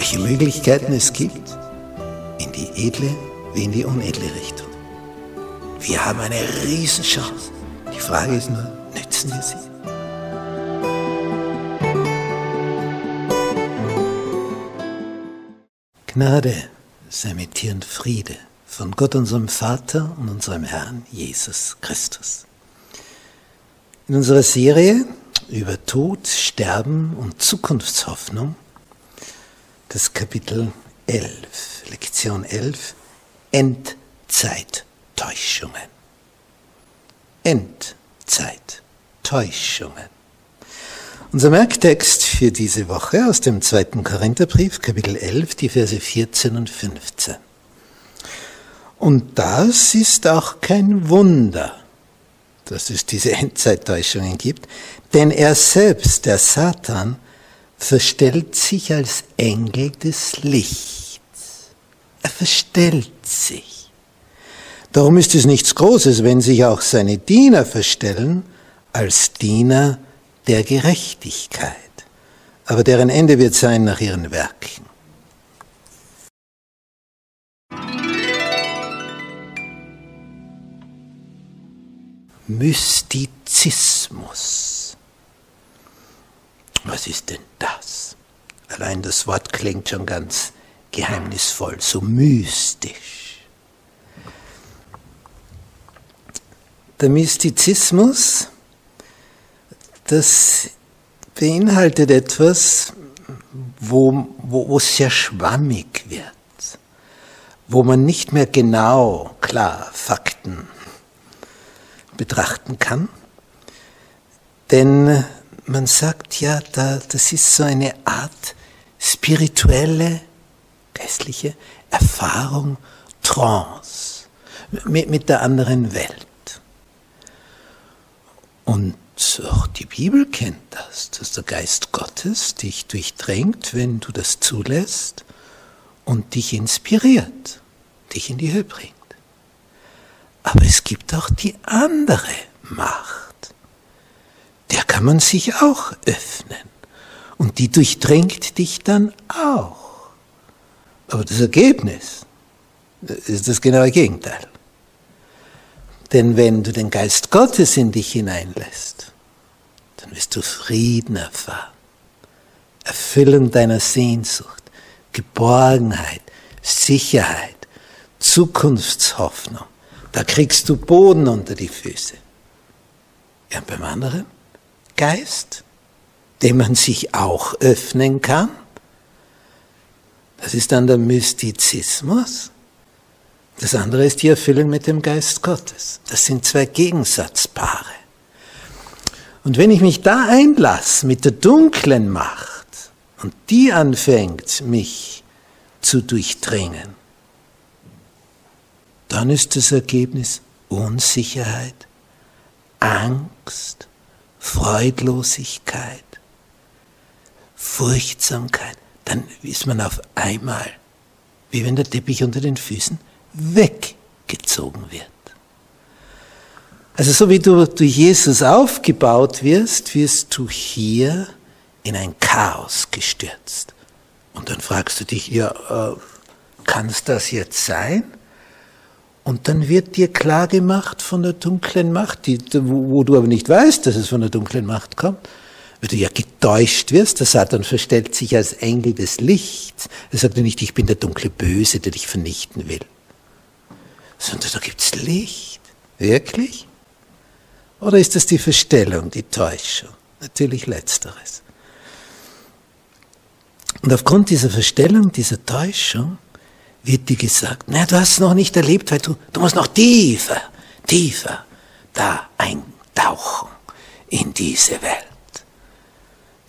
welche Möglichkeiten es gibt, in die edle wie in die unedle Richtung. Wir haben eine Riesenchance. Die Frage ist nur, nützen wir sie? Gnade sei mit dir und Friede von Gott unserem Vater und unserem Herrn Jesus Christus. In unserer Serie über Tod, Sterben und Zukunftshoffnung, das Kapitel 11, Lektion 11, Endzeittäuschungen. Endzeittäuschungen. Unser Merktext für diese Woche aus dem zweiten Korintherbrief, Kapitel 11, die Verse 14 und 15. Und das ist auch kein Wunder, dass es diese Endzeittäuschungen gibt, denn er selbst, der Satan, verstellt sich als Engel des Lichts. Er verstellt sich. Darum ist es nichts Großes, wenn sich auch seine Diener verstellen als Diener der Gerechtigkeit. Aber deren Ende wird sein nach ihren Werken. Mystizismus. Was ist denn das? Allein das Wort klingt schon ganz geheimnisvoll, so mystisch. Der Mystizismus, das beinhaltet etwas, wo, wo, wo es sehr schwammig wird, wo man nicht mehr genau, klar, Fakten betrachten kann. Denn man sagt ja, da, das ist so eine Art spirituelle, geistliche Erfahrung, Trance mit, mit der anderen Welt. Und auch die Bibel kennt das, dass der Geist Gottes dich durchdrängt, wenn du das zulässt und dich inspiriert, dich in die Höhe bringt. Aber es gibt auch die andere Macht. Kann man sich auch öffnen. Und die durchdringt dich dann auch. Aber das Ergebnis ist das genaue Gegenteil. Denn wenn du den Geist Gottes in dich hineinlässt, dann wirst du Frieden erfahren, Erfüllung deiner Sehnsucht, Geborgenheit, Sicherheit, Zukunftshoffnung. Da kriegst du Boden unter die Füße. Ja, beim anderen Geist, dem man sich auch öffnen kann. Das ist dann der Mystizismus. Das andere ist die Erfüllung mit dem Geist Gottes. Das sind zwei Gegensatzpaare. Und wenn ich mich da einlasse mit der dunklen Macht und die anfängt, mich zu durchdringen, dann ist das Ergebnis Unsicherheit, Angst, Freudlosigkeit, Furchtsamkeit. Dann ist man auf einmal, wie wenn der Teppich unter den Füßen weggezogen wird. Also so wie du durch Jesus aufgebaut wirst, wirst du hier in ein Chaos gestürzt. Und dann fragst du dich, ja, äh, kann es das jetzt sein? Und dann wird dir klar gemacht von der dunklen Macht, die, wo, wo, du aber nicht weißt, dass es von der dunklen Macht kommt, weil du ja getäuscht wirst. Der Satan verstellt sich als Engel des Lichts. Er sagt ja nicht, ich bin der dunkle Böse, der dich vernichten will. Sondern da gibt's Licht. Wirklich? Oder ist das die Verstellung, die Täuschung? Natürlich letzteres. Und aufgrund dieser Verstellung, dieser Täuschung, wird dir gesagt, na, du hast es noch nicht erlebt, weil du, du musst noch tiefer, tiefer da eintauchen in diese Welt.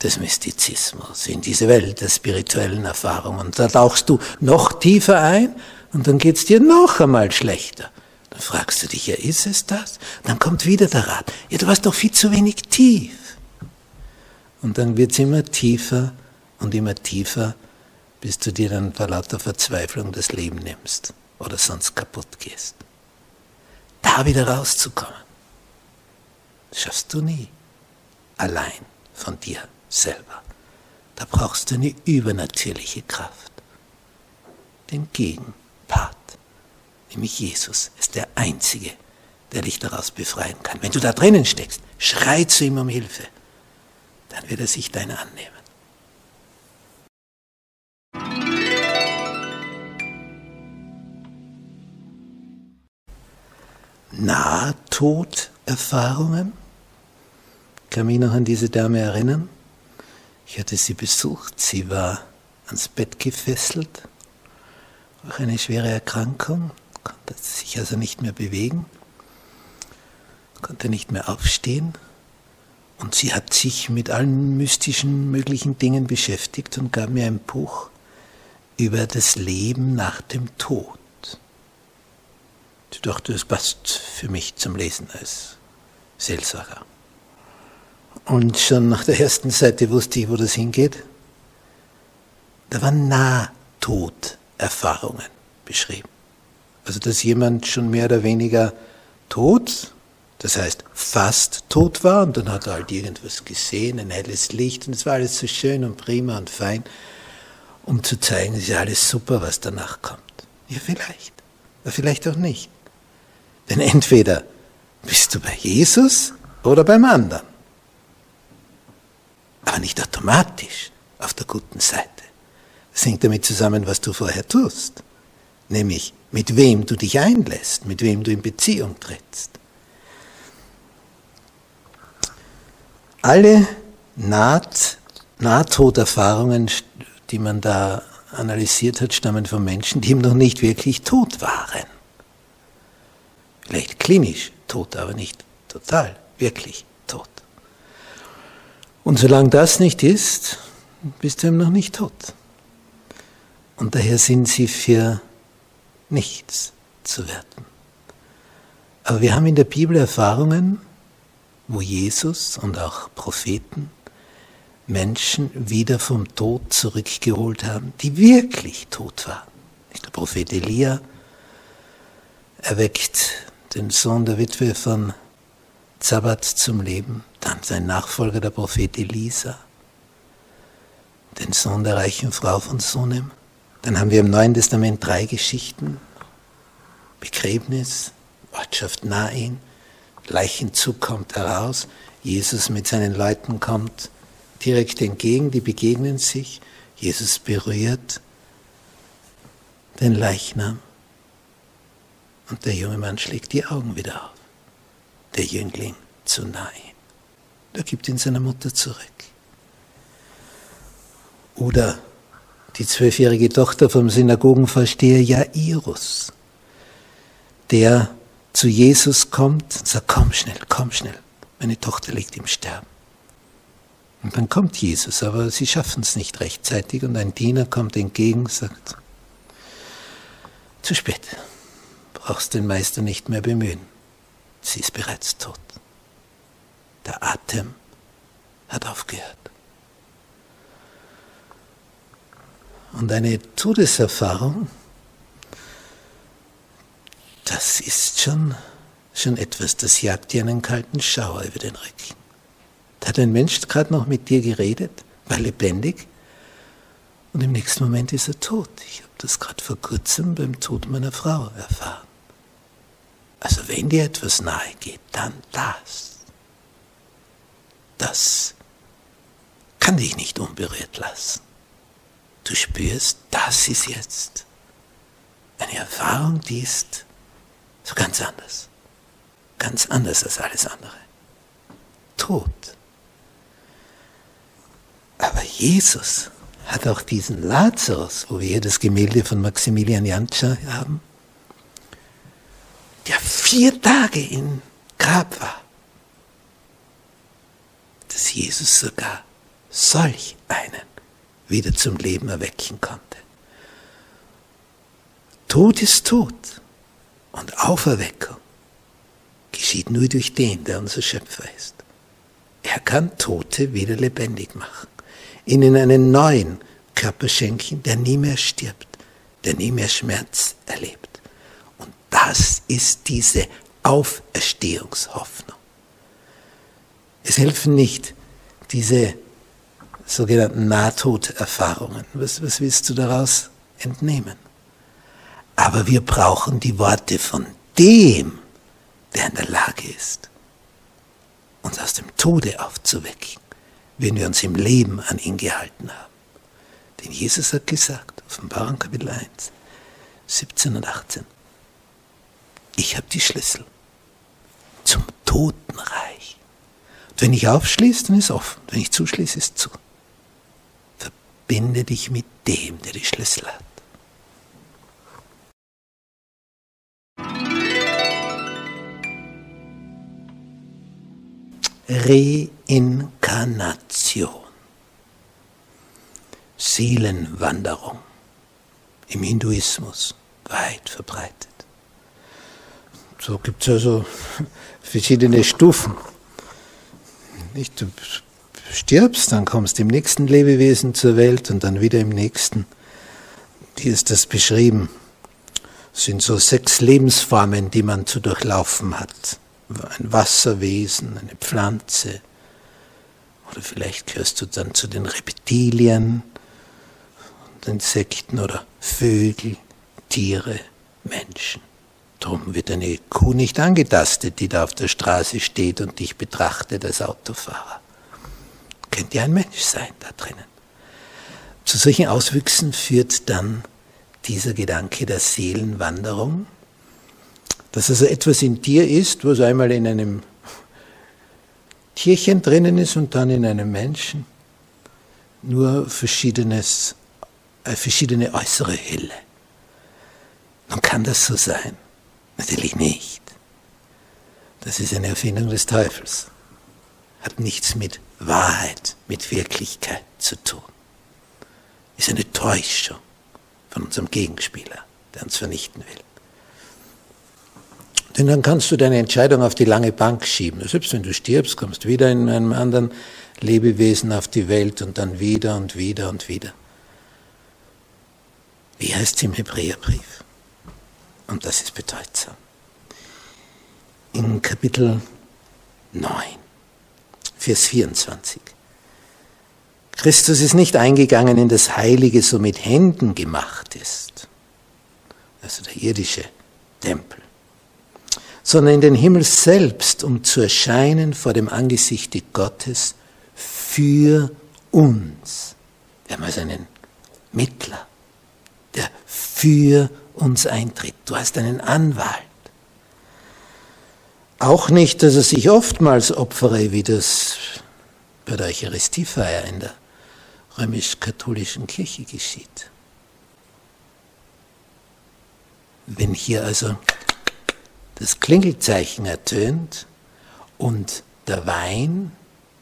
des Mystizismus, in diese Welt der spirituellen Erfahrungen. Und da tauchst du noch tiefer ein und dann geht's dir noch einmal schlechter. Dann fragst du dich, ja, ist es das? Dann kommt wieder der Rat, ja, du warst doch viel zu wenig tief. Und dann wird's immer tiefer und immer tiefer, bis du dir dann vor lauter Verzweiflung das Leben nimmst oder sonst kaputt gehst. Da wieder rauszukommen, schaffst du nie. Allein von dir selber. Da brauchst du eine übernatürliche Kraft. Den Gegenpart, nämlich Jesus, ist der Einzige, der dich daraus befreien kann. Wenn du da drinnen steckst, schrei zu ihm um Hilfe, dann wird er sich deiner annehmen. Nahtoderfahrungen? Kann mich noch an diese Dame erinnern? Ich hatte sie besucht, sie war ans Bett gefesselt, auch eine schwere Erkrankung, konnte sich also nicht mehr bewegen, konnte nicht mehr aufstehen und sie hat sich mit allen mystischen möglichen Dingen beschäftigt und gab mir ein Buch über das Leben nach dem Tod. Ich dachte, das passt für mich zum Lesen als Seelsorger. Und schon nach der ersten Seite wusste ich, wo das hingeht. Da waren Nahtoderfahrungen beschrieben. Also, dass jemand schon mehr oder weniger tot, das heißt fast tot war, und dann hat er halt irgendwas gesehen, ein helles Licht, und es war alles so schön und prima und fein, um zu zeigen, es ist ja alles super, was danach kommt. Ja, vielleicht. Aber vielleicht auch nicht. Denn entweder bist du bei Jesus oder beim anderen aber nicht automatisch auf der guten Seite. Das hängt damit zusammen, was du vorher tust, nämlich mit wem du dich einlässt, mit wem du in Beziehung trittst. Alle Naht, Nahtoderfahrungen, die man da analysiert hat, stammen von Menschen, die eben noch nicht wirklich tot waren. Vielleicht klinisch tot, aber nicht total, wirklich tot. Und solange das nicht ist, bist du eben noch nicht tot. Und daher sind sie für nichts zu werten. Aber wir haben in der Bibel Erfahrungen, wo Jesus und auch Propheten Menschen wieder vom Tod zurückgeholt haben, die wirklich tot waren. Der Prophet Elia erweckt den Sohn der Witwe von Zabbat zum Leben, dann sein Nachfolger, der Prophet Elisa, den Sohn der reichen Frau von Sunem. Dann haben wir im Neuen Testament drei Geschichten. Begräbnis, Ortschaft Nain, Leichenzug kommt heraus, Jesus mit seinen Leuten kommt direkt entgegen, die begegnen sich, Jesus berührt den Leichnam und der junge Mann schlägt die Augen wieder auf der Jüngling zu nahe. Er gibt ihn seiner Mutter zurück. Oder die zwölfjährige Tochter vom Synagogenvorsteher Jairus, der zu Jesus kommt und sagt, komm schnell, komm schnell, meine Tochter liegt im Sterben. Und dann kommt Jesus, aber sie schaffen es nicht rechtzeitig und ein Diener kommt entgegen und sagt, zu spät, brauchst den Meister nicht mehr bemühen sie ist bereits tot. Der Atem hat aufgehört. Und eine Todeserfahrung, das ist schon, schon etwas, das jagt dir einen kalten Schauer über den Rücken. Da hat ein Mensch gerade noch mit dir geredet, war lebendig und im nächsten Moment ist er tot. Ich habe das gerade vor kurzem beim Tod meiner Frau erfahren. Also wenn dir etwas nahe geht, dann das. Das kann dich nicht unberührt lassen. Du spürst, das ist jetzt eine Erfahrung, die ist so ganz anders. Ganz anders als alles andere. Tod. Aber Jesus hat auch diesen Lazarus, wo wir hier das Gemälde von Maximilian Jantscher haben, der vier Tage im Grab war, dass Jesus sogar solch einen wieder zum Leben erwecken konnte. Tod ist Tod und Auferweckung geschieht nur durch den, der unser Schöpfer ist. Er kann Tote wieder lebendig machen, ihnen einen neuen Körper schenken, der nie mehr stirbt, der nie mehr Schmerz erlebt. Das ist diese Auferstehungshoffnung. Es helfen nicht diese sogenannten Nahtoderfahrungen. Was, was willst du daraus entnehmen? Aber wir brauchen die Worte von dem, der in der Lage ist, uns aus dem Tode aufzuwecken, wenn wir uns im Leben an ihn gehalten haben. Denn Jesus hat gesagt, Offenbarung Kapitel 1, 17 und 18, ich habe die Schlüssel zum Totenreich. Und wenn ich aufschließe, dann ist offen. Wenn ich zuschließe, ist zu. Verbinde dich mit dem, der die Schlüssel hat. Reinkarnation. Seelenwanderung im Hinduismus weit verbreitet. So gibt es also verschiedene Stufen. Nicht, du stirbst, dann kommst du im nächsten Lebewesen zur Welt und dann wieder im nächsten. Hier ist das beschrieben. Es sind so sechs Lebensformen, die man zu durchlaufen hat ein Wasserwesen, eine Pflanze. Oder vielleicht gehörst du dann zu den Reptilien, Insekten oder Vögel, Tiere, Menschen. Darum wird eine Kuh nicht angetastet, die da auf der Straße steht und dich betrachtet als Autofahrer. Könnte ja ein Mensch sein da drinnen. Zu solchen Auswüchsen führt dann dieser Gedanke der Seelenwanderung, dass also etwas in dir ist, was einmal in einem Tierchen drinnen ist und dann in einem Menschen, nur verschiedenes, äh, verschiedene äußere Hülle. Nun kann das so sein? Natürlich nicht. Das ist eine Erfindung des Teufels. Hat nichts mit Wahrheit, mit Wirklichkeit zu tun. Ist eine Täuschung von unserem Gegenspieler, der uns vernichten will. Denn dann kannst du deine Entscheidung auf die lange Bank schieben. Selbst wenn du stirbst, kommst du wieder in einem anderen Lebewesen auf die Welt und dann wieder und wieder und wieder. Wie heißt es im Hebräerbrief? Und das ist bedeutsam. In Kapitel 9, Vers 24. Christus ist nicht eingegangen in das Heilige, so mit Händen gemacht ist. Also der irdische Tempel sondern in den Himmel selbst, um zu erscheinen vor dem Angesichte Gottes für uns. Wir haben also einen Mittler, der für uns eintritt. Du hast einen Anwalt. Auch nicht, dass er sich oftmals opfere, wie das bei der Eucharistiefeier in der römisch-katholischen Kirche geschieht. Wenn hier also das Klingelzeichen ertönt und der Wein,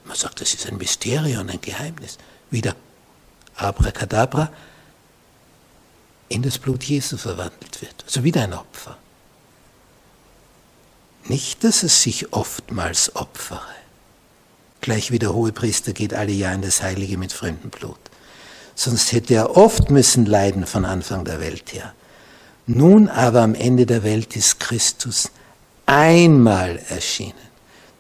man sagt, das ist ein Mysterium, ein Geheimnis, wieder abracadabra, in das Blut Jesu verwandelt wird. Also wieder ein Opfer. Nicht, dass es sich oftmals opfere. Gleich wie der Hohepriester geht alle Jahre in das Heilige mit fremdem Blut. Sonst hätte er oft müssen leiden von Anfang der Welt her. Nun aber am Ende der Welt ist Christus einmal erschienen,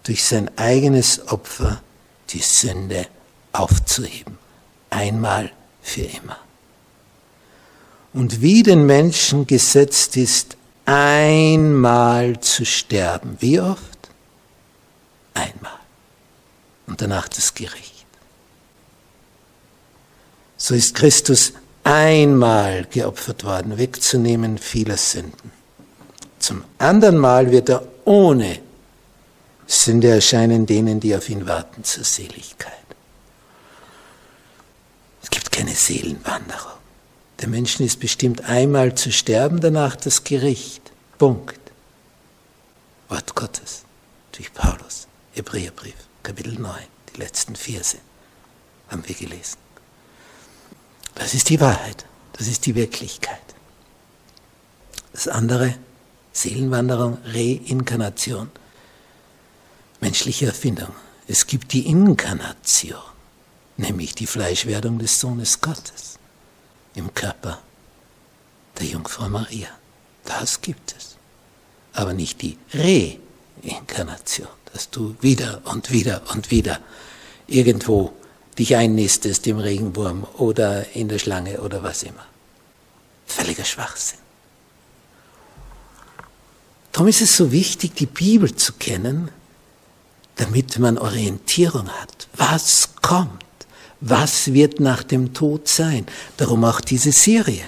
durch sein eigenes Opfer die Sünde aufzuheben. Einmal für immer. Und wie den Menschen gesetzt ist, einmal zu sterben. Wie oft? Einmal. Und danach das Gericht. So ist Christus einmal geopfert worden, wegzunehmen vieler Sünden. Zum anderen Mal wird er ohne Sünde erscheinen denen, die auf ihn warten zur Seligkeit. Es gibt keine Seelenwanderung. Der Menschen ist bestimmt einmal zu sterben, danach das Gericht. Punkt. Wort Gottes durch Paulus, Hebräerbrief, Kapitel 9, die letzten Verse. haben wir gelesen. Das ist die Wahrheit, das ist die Wirklichkeit. Das andere, Seelenwanderung, Reinkarnation, menschliche Erfindung. Es gibt die Inkarnation, nämlich die Fleischwerdung des Sohnes Gottes im Körper der Jungfrau Maria. Das gibt es. Aber nicht die Reinkarnation, dass du wieder und wieder und wieder irgendwo dich einnistest im Regenwurm oder in der Schlange oder was immer. Völliger Schwachsinn. Darum ist es so wichtig, die Bibel zu kennen, damit man Orientierung hat. Was kommt? Was wird nach dem Tod sein? Darum auch diese Serie.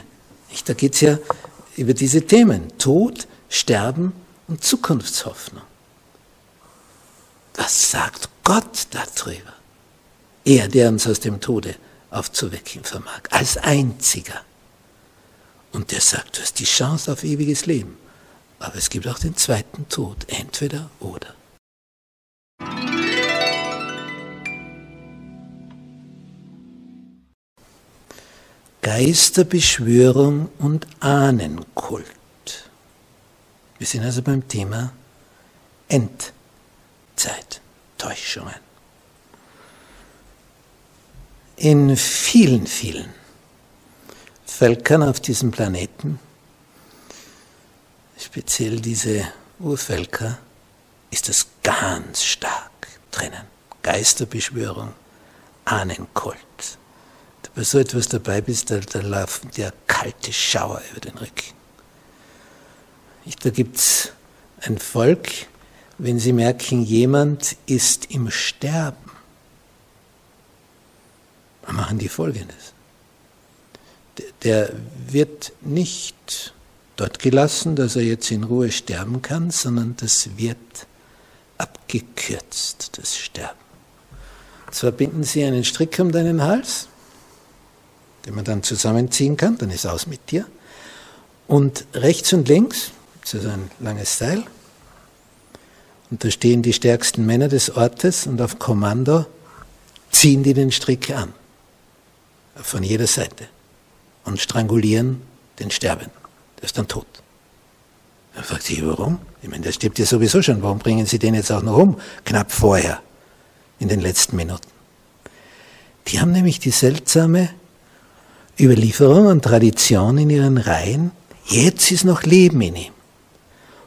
Da geht es ja über diese Themen. Tod, Sterben und Zukunftshoffnung. Was sagt Gott darüber? Er, der uns aus dem Tode aufzuwecken vermag, als einziger. Und der sagt, du hast die Chance auf ewiges Leben. Aber es gibt auch den zweiten Tod, entweder oder. Geisterbeschwörung und Ahnenkult. Wir sind also beim Thema Endzeit, Täuschungen. In vielen, vielen Völkern auf diesem Planeten, speziell diese Urvölker, ist das ganz stark drinnen. Geisterbeschwörung, Ahnenkult bei so etwas dabei bist, da, da laufen dir kalte Schauer über den Rücken. Da gibt es ein Volk, wenn sie merken, jemand ist im Sterben, dann machen die Folgendes. Der wird nicht dort gelassen, dass er jetzt in Ruhe sterben kann, sondern das wird abgekürzt, das Sterben. Zwar binden sie einen Strick um deinen Hals, den man dann zusammenziehen kann, dann ist aus mit dir. Und rechts und links, das ist ein langes Seil, und da stehen die stärksten Männer des Ortes und auf Kommando ziehen die den Strick an, von jeder Seite, und strangulieren den Sterbenden. Der ist dann tot. Dann fragt sich, warum? Ich meine, der stirbt ja sowieso schon, warum bringen Sie den jetzt auch noch um? Knapp vorher, in den letzten Minuten. Die haben nämlich die seltsame Überlieferung und Tradition in ihren Reihen, jetzt ist noch Leben in ihm.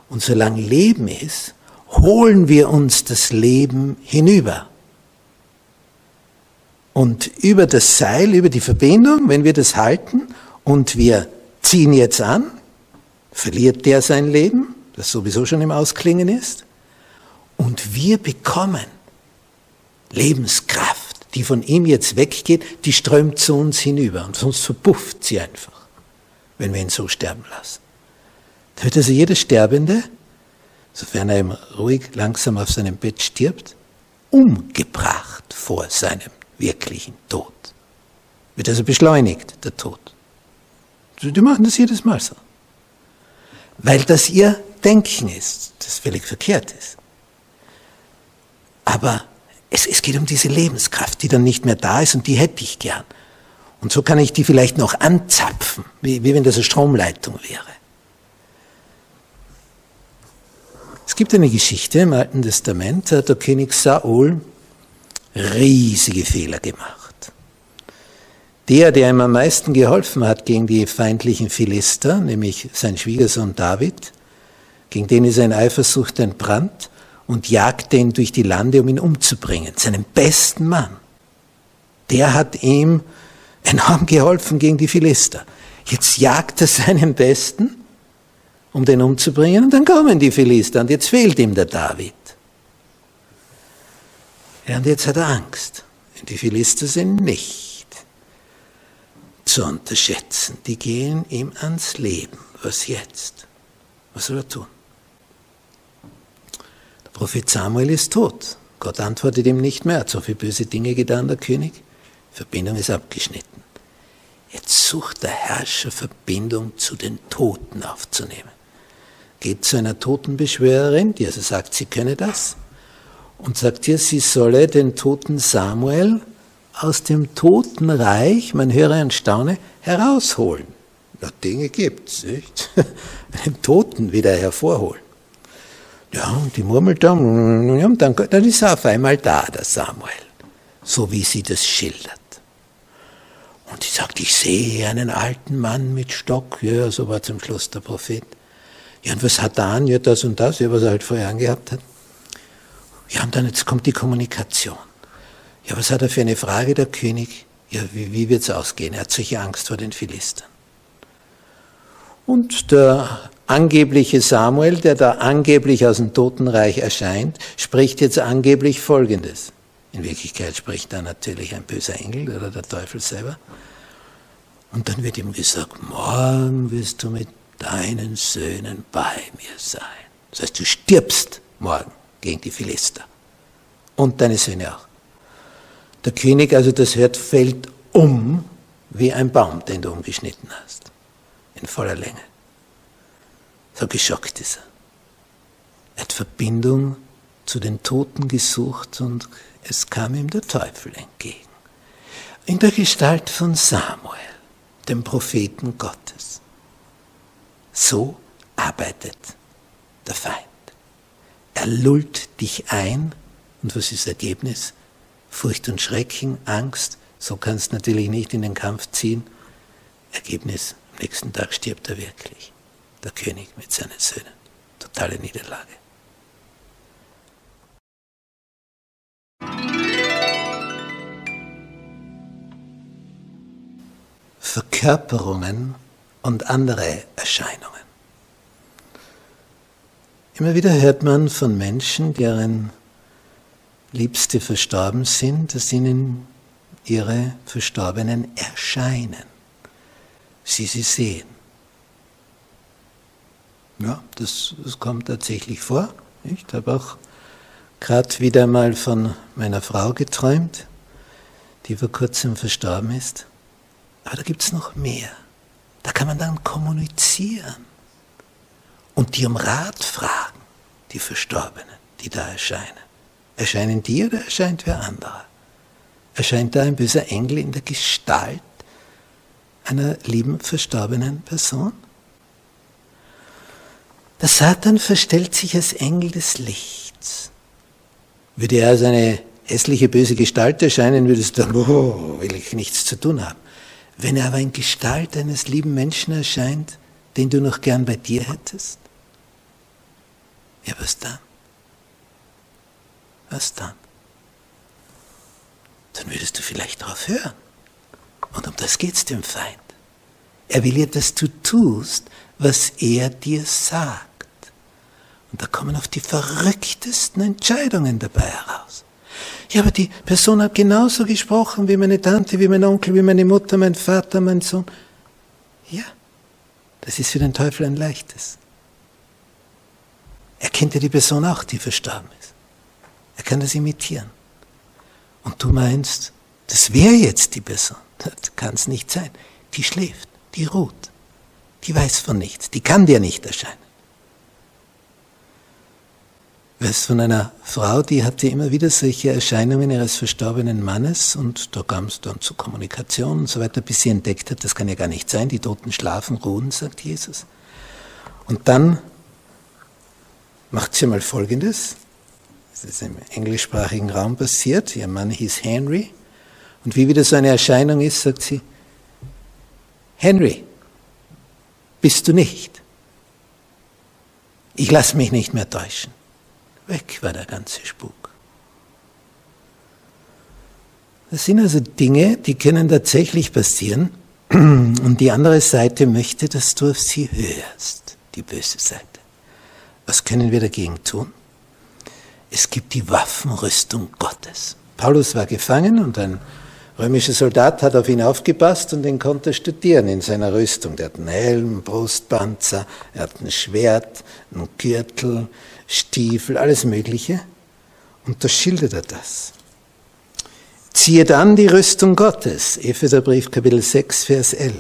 Und solange Leben ist, holen wir uns das Leben hinüber. Und über das Seil, über die Verbindung, wenn wir das halten und wir ziehen jetzt an, verliert der sein Leben, das sowieso schon im Ausklingen ist, und wir bekommen Lebenskraft die von ihm jetzt weggeht, die strömt zu uns hinüber und sonst verpufft sie einfach, wenn wir ihn so sterben lassen. Da wird also jeder Sterbende, sofern er ihm ruhig langsam auf seinem Bett stirbt, umgebracht vor seinem wirklichen Tod. Wird also beschleunigt, der Tod. Die machen das jedes Mal so. Weil das ihr Denken ist, das völlig verkehrt ist. Aber es, es geht um diese Lebenskraft, die dann nicht mehr da ist und die hätte ich gern. Und so kann ich die vielleicht noch anzapfen, wie, wie wenn das eine Stromleitung wäre. Es gibt eine Geschichte im Alten Testament, da hat der König Saul riesige Fehler gemacht. Der, der ihm am meisten geholfen hat gegen die feindlichen Philister, nämlich sein Schwiegersohn David, gegen den ist ein Eifersucht entbrannt, und jagte ihn durch die Lande, um ihn umzubringen, seinen besten Mann. Der hat ihm enorm geholfen gegen die Philister. Jetzt jagt er seinen Besten, um den umzubringen, und dann kommen die Philister und jetzt fehlt ihm der David. Ja, und jetzt hat er Angst. Die Philister sind nicht zu unterschätzen. Die gehen ihm ans Leben. Was jetzt? Was soll er tun? Prophet Samuel ist tot. Gott antwortet ihm nicht mehr, hat so viele böse Dinge getan, der König. Verbindung ist abgeschnitten. Jetzt sucht der Herrscher Verbindung zu den Toten aufzunehmen. Geht zu einer Totenbeschwörerin, die also sagt, sie könne das, und sagt ihr, sie solle den toten Samuel aus dem Totenreich, man höre und staune, herausholen. Na, Dinge gibt's, nicht? Den Toten wieder hervorholen. Ja, und die murmelt dann, ja, dann, dann ist er auf einmal da, der Samuel, so wie sie das schildert. Und sie sagt, ich sehe einen alten Mann mit Stock. Ja, so war zum Schluss der Prophet. Ja, und was hat er an? Ja, das und das, ja, was er halt vorher angehabt hat. Ja, und dann jetzt kommt die Kommunikation. Ja, was hat er für eine Frage, der König? Ja, wie, wie wird's ausgehen? Er hat solche Angst vor den Philistern. Und der angebliche Samuel, der da angeblich aus dem Totenreich erscheint, spricht jetzt angeblich Folgendes. In Wirklichkeit spricht da natürlich ein böser Engel oder der Teufel selber. Und dann wird ihm gesagt, morgen wirst du mit deinen Söhnen bei mir sein. Das heißt, du stirbst morgen gegen die Philister. Und deine Söhne auch. Der König, also das hört, fällt um wie ein Baum, den du umgeschnitten hast. In voller Länge. So geschockt ist er. Er hat Verbindung zu den Toten gesucht und es kam ihm der Teufel entgegen. In der Gestalt von Samuel, dem Propheten Gottes. So arbeitet der Feind. Er lullt dich ein und was ist das Ergebnis? Furcht und Schrecken, Angst, so kannst du natürlich nicht in den Kampf ziehen. Ergebnis, am nächsten Tag stirbt er wirklich der König mit seinen Söhnen. Totale Niederlage. Verkörperungen und andere Erscheinungen. Immer wieder hört man von Menschen, deren Liebste verstorben sind, dass ihnen ihre Verstorbenen erscheinen. Sie sie sehen. Ja, das, das kommt tatsächlich vor. Ich habe auch gerade wieder mal von meiner Frau geträumt, die vor kurzem verstorben ist. Aber da gibt es noch mehr. Da kann man dann kommunizieren und die um Rat fragen, die Verstorbenen, die da erscheinen. Erscheinen die oder erscheint wer anderer? Erscheint da ein böser Engel in der Gestalt einer lieben verstorbenen Person? Der Satan verstellt sich als Engel des Lichts. Würde er als eine hässliche, böse Gestalt erscheinen, würdest du oh, will ich nichts zu tun haben. Wenn er aber in Gestalt eines lieben Menschen erscheint, den du noch gern bei dir hättest, ja, was dann? Was dann? Dann würdest du vielleicht darauf hören. Und um das geht's dem Feind. Er will ja, dass du tust, was er dir sagt. Und da kommen auf die verrücktesten Entscheidungen dabei heraus. Ja, aber die Person hat genauso gesprochen wie meine Tante, wie mein Onkel, wie meine Mutter, mein Vater, mein Sohn. Ja, das ist für den Teufel ein leichtes. Er kennt ja die Person auch, die verstorben ist. Er kann das imitieren. Und du meinst, das wäre jetzt die Person. Das kann es nicht sein. Die schläft, die ruht, die weiß von nichts, die kann dir nicht erscheinen weiß von einer Frau, die hatte immer wieder solche Erscheinungen ihres verstorbenen Mannes und da kam es dann zur Kommunikation und so weiter, bis sie entdeckt hat, das kann ja gar nicht sein, die Toten schlafen, ruhen, sagt Jesus. Und dann macht sie mal Folgendes, das ist im englischsprachigen Raum passiert, ihr Mann hieß Henry und wie wieder so eine Erscheinung ist, sagt sie, Henry, bist du nicht? Ich lasse mich nicht mehr täuschen. Weg war der ganze Spuk. Das sind also Dinge, die können tatsächlich passieren. Und die andere Seite möchte, dass du auf sie hörst, die böse Seite. Was können wir dagegen tun? Es gibt die Waffenrüstung Gottes. Paulus war gefangen und ein römischer Soldat hat auf ihn aufgepasst und den konnte er studieren in seiner Rüstung. Der hat einen Helm, Brustpanzer, er hat ein Schwert, einen Gürtel, Stiefel, alles Mögliche. Und da schildert er das. Ziehet an die Rüstung Gottes, Epheserbrief Kapitel 6, Vers 11.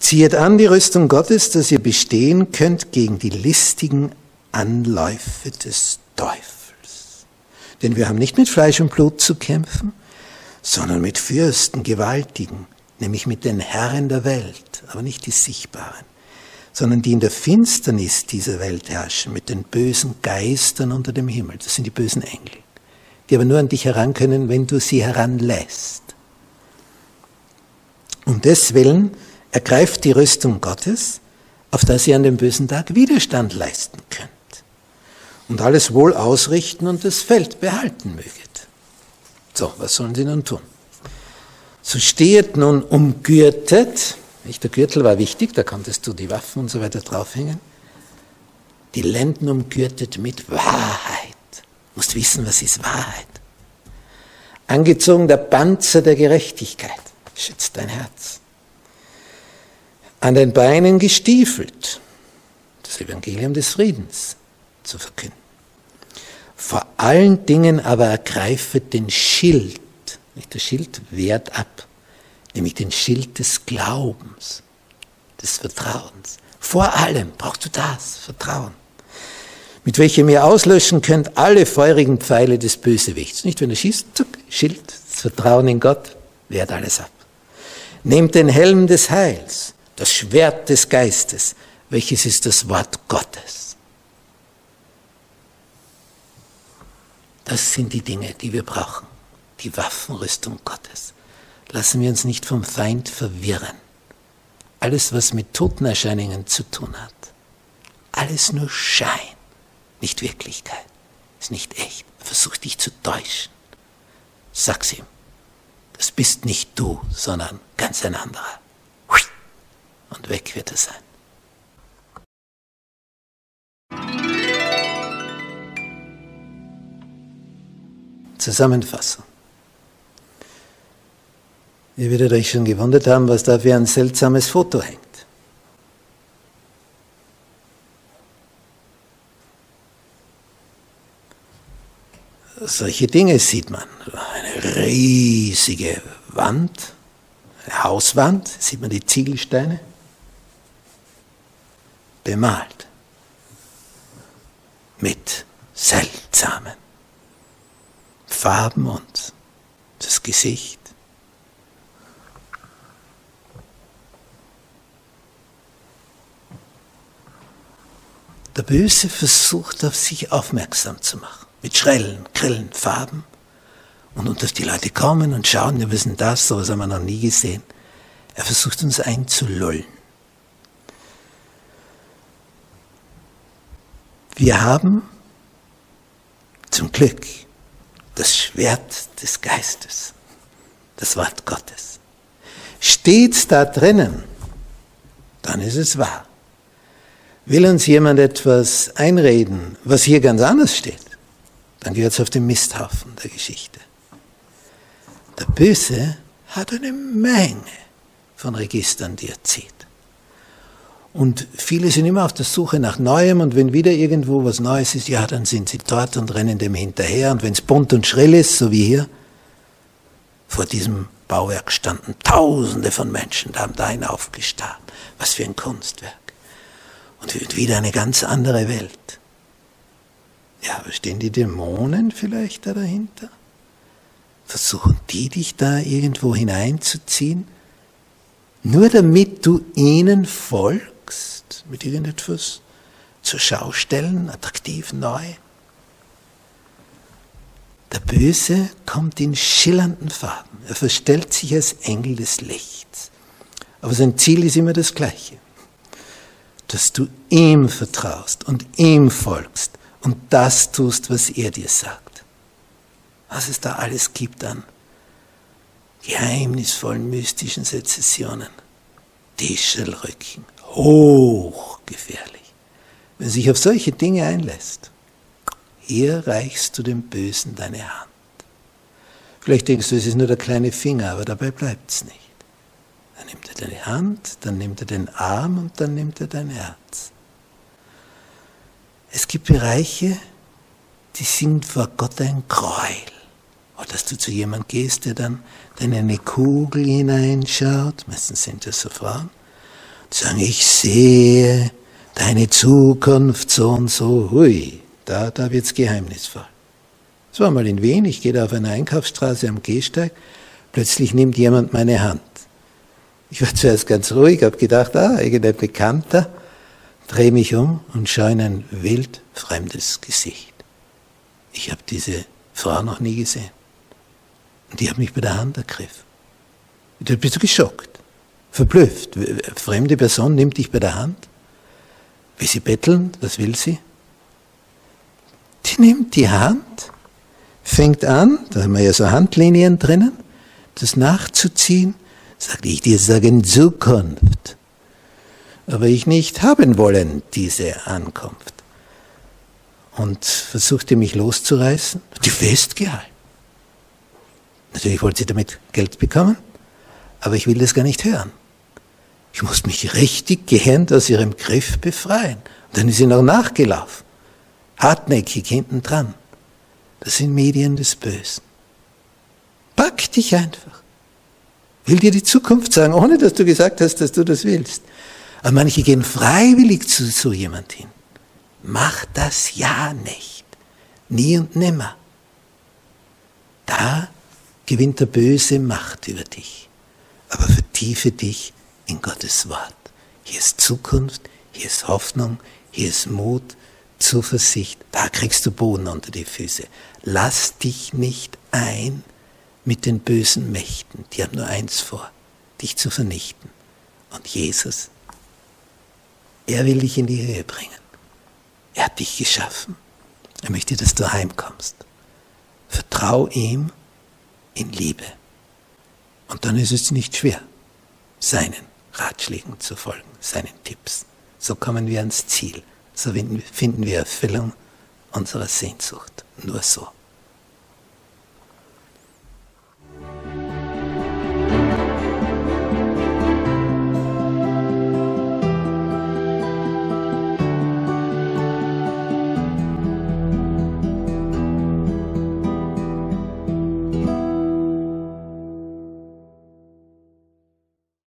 Ziehet an die Rüstung Gottes, dass ihr bestehen könnt gegen die listigen Anläufe des Teufels. Denn wir haben nicht mit Fleisch und Blut zu kämpfen, sondern mit Fürsten, Gewaltigen, nämlich mit den Herren der Welt, aber nicht die sichtbaren, sondern die in der Finsternis dieser Welt herrschen, mit den bösen Geistern unter dem Himmel. Das sind die bösen Engel, die aber nur an dich heran können, wenn du sie heranlässt. Um deswillen ergreift die Rüstung Gottes, auf dass ihr an dem bösen Tag Widerstand leisten könnt und alles wohl ausrichten und das Feld behalten möget. So, was sollen sie nun tun? So stehet nun umgürtet, der Gürtel war wichtig, da konntest du die Waffen und so weiter draufhängen, die Lenden umgürtet mit Wahrheit. Du musst wissen, was ist Wahrheit. Angezogen der Panzer der Gerechtigkeit, schützt dein Herz. An den Beinen gestiefelt, das Evangelium des Friedens zu verkünden. Vor allen Dingen aber ergreifet den Schild, nicht der Schild wehrt ab, nämlich den Schild des Glaubens, des Vertrauens. Vor allem brauchst du das, Vertrauen, mit welchem ihr auslöschen könnt alle feurigen Pfeile des Bösewichts. Nicht, wenn er schießt, zuck, Schild, das Vertrauen in Gott, wehrt alles ab. Nehmt den Helm des Heils, das Schwert des Geistes, welches ist das Wort Gottes. Das sind die Dinge, die wir brauchen, die Waffenrüstung Gottes. Lassen wir uns nicht vom Feind verwirren. Alles, was mit Totenerscheinungen zu tun hat, alles nur Schein, nicht Wirklichkeit, ist nicht echt. Er versucht dich zu täuschen. Sag's ihm. Das bist nicht du, sondern ganz ein anderer. Und weg wird er sein. Zusammenfassung. Ihr werdet euch schon gewundert haben, was da für ein seltsames Foto hängt. Solche Dinge sieht man. Eine riesige Wand, eine Hauswand, sieht man die Ziegelsteine, bemalt mit seltsamen Farben und das Gesicht. Der Böse versucht auf sich aufmerksam zu machen, mit schrellen, grillen Farben. Und, und dass die Leute kommen und schauen, wir wissen das, sowas haben wir noch nie gesehen. Er versucht uns einzulullen. Wir haben zum Glück das Schwert des Geistes, das Wort Gottes. Steht da drinnen, dann ist es wahr. Will uns jemand etwas einreden, was hier ganz anders steht, dann gehört es auf den Misthaufen der Geschichte. Der Böse hat eine Menge von Registern, die er zieht. Und viele sind immer auf der Suche nach Neuem und wenn wieder irgendwo was Neues ist, ja, dann sind sie dort und rennen dem hinterher. Und wenn es bunt und schrill ist, so wie hier, vor diesem Bauwerk standen Tausende von Menschen, da haben da hinaufgestarrt. Was für ein Kunstwerk. Und wieder eine ganz andere Welt. Ja, aber stehen die Dämonen vielleicht da dahinter? Versuchen die dich da irgendwo hineinzuziehen? Nur damit du ihnen folgst? mit irgendetwas zur Schau stellen, attraktiv, neu. Der Böse kommt in schillernden Farben. Er verstellt sich als Engel des Lichts. Aber sein Ziel ist immer das gleiche. Dass du ihm vertraust und ihm folgst und das tust, was er dir sagt. Was es da alles gibt an geheimnisvollen, mystischen Sezessionen. Tischelrücken, hochgefährlich. Wenn sich auf solche Dinge einlässt, hier reichst du dem Bösen deine Hand. Vielleicht denkst du, es ist nur der kleine Finger, aber dabei bleibt es nicht. Dann nimmt er deine Hand, dann nimmt er den Arm und dann nimmt er dein Herz. Es gibt Bereiche, die sind vor Gott ein Gräuel. Oder dass du zu jemandem gehst, der dann in eine Kugel hineinschaut, meistens sind das so Frauen, sagen, ich sehe deine Zukunft so und so, hui, da, da wird's geheimnisvoll. Das war mal in Wien, ich gehe da auf einer Einkaufsstraße am Gehsteig Plötzlich nimmt jemand meine Hand. Ich war zuerst ganz ruhig, habe gedacht, ah, irgendein Bekannter, drehe mich um und schaue in ein wild fremdes Gesicht. Ich habe diese Frau noch nie gesehen. Und die hat mich bei der Hand ergriffen. Da bist du geschockt, verblüfft. Eine fremde Person nimmt dich bei der Hand. Will sie betteln? Was will sie? Die nimmt die Hand, fängt an, da haben wir ja so Handlinien drinnen, das nachzuziehen sagte ich dir sagen Zukunft. Aber ich nicht haben wollen, diese Ankunft. Und versuchte mich loszureißen, die festgehalten. Natürlich wollte sie damit Geld bekommen, aber ich will das gar nicht hören. Ich muss mich richtig gehend aus ihrem Griff befreien. Und dann ist sie noch nachgelaufen. Hartnäckig hinten dran. Das sind Medien des Bösen. Pack dich einfach will dir die Zukunft sagen, ohne dass du gesagt hast, dass du das willst. Aber manche gehen freiwillig zu so jemand hin. Mach das ja nicht. Nie und nimmer. Da gewinnt der Böse Macht über dich. Aber vertiefe dich in Gottes Wort. Hier ist Zukunft, hier ist Hoffnung, hier ist Mut, Zuversicht. Da kriegst du Boden unter die Füße. Lass dich nicht ein mit den bösen Mächten. Die haben nur eins vor, dich zu vernichten. Und Jesus, er will dich in die Höhe bringen. Er hat dich geschaffen. Er möchte, dass du heimkommst. Vertrau ihm in Liebe. Und dann ist es nicht schwer, seinen Ratschlägen zu folgen, seinen Tipps. So kommen wir ans Ziel. So finden wir Erfüllung unserer Sehnsucht. Nur so.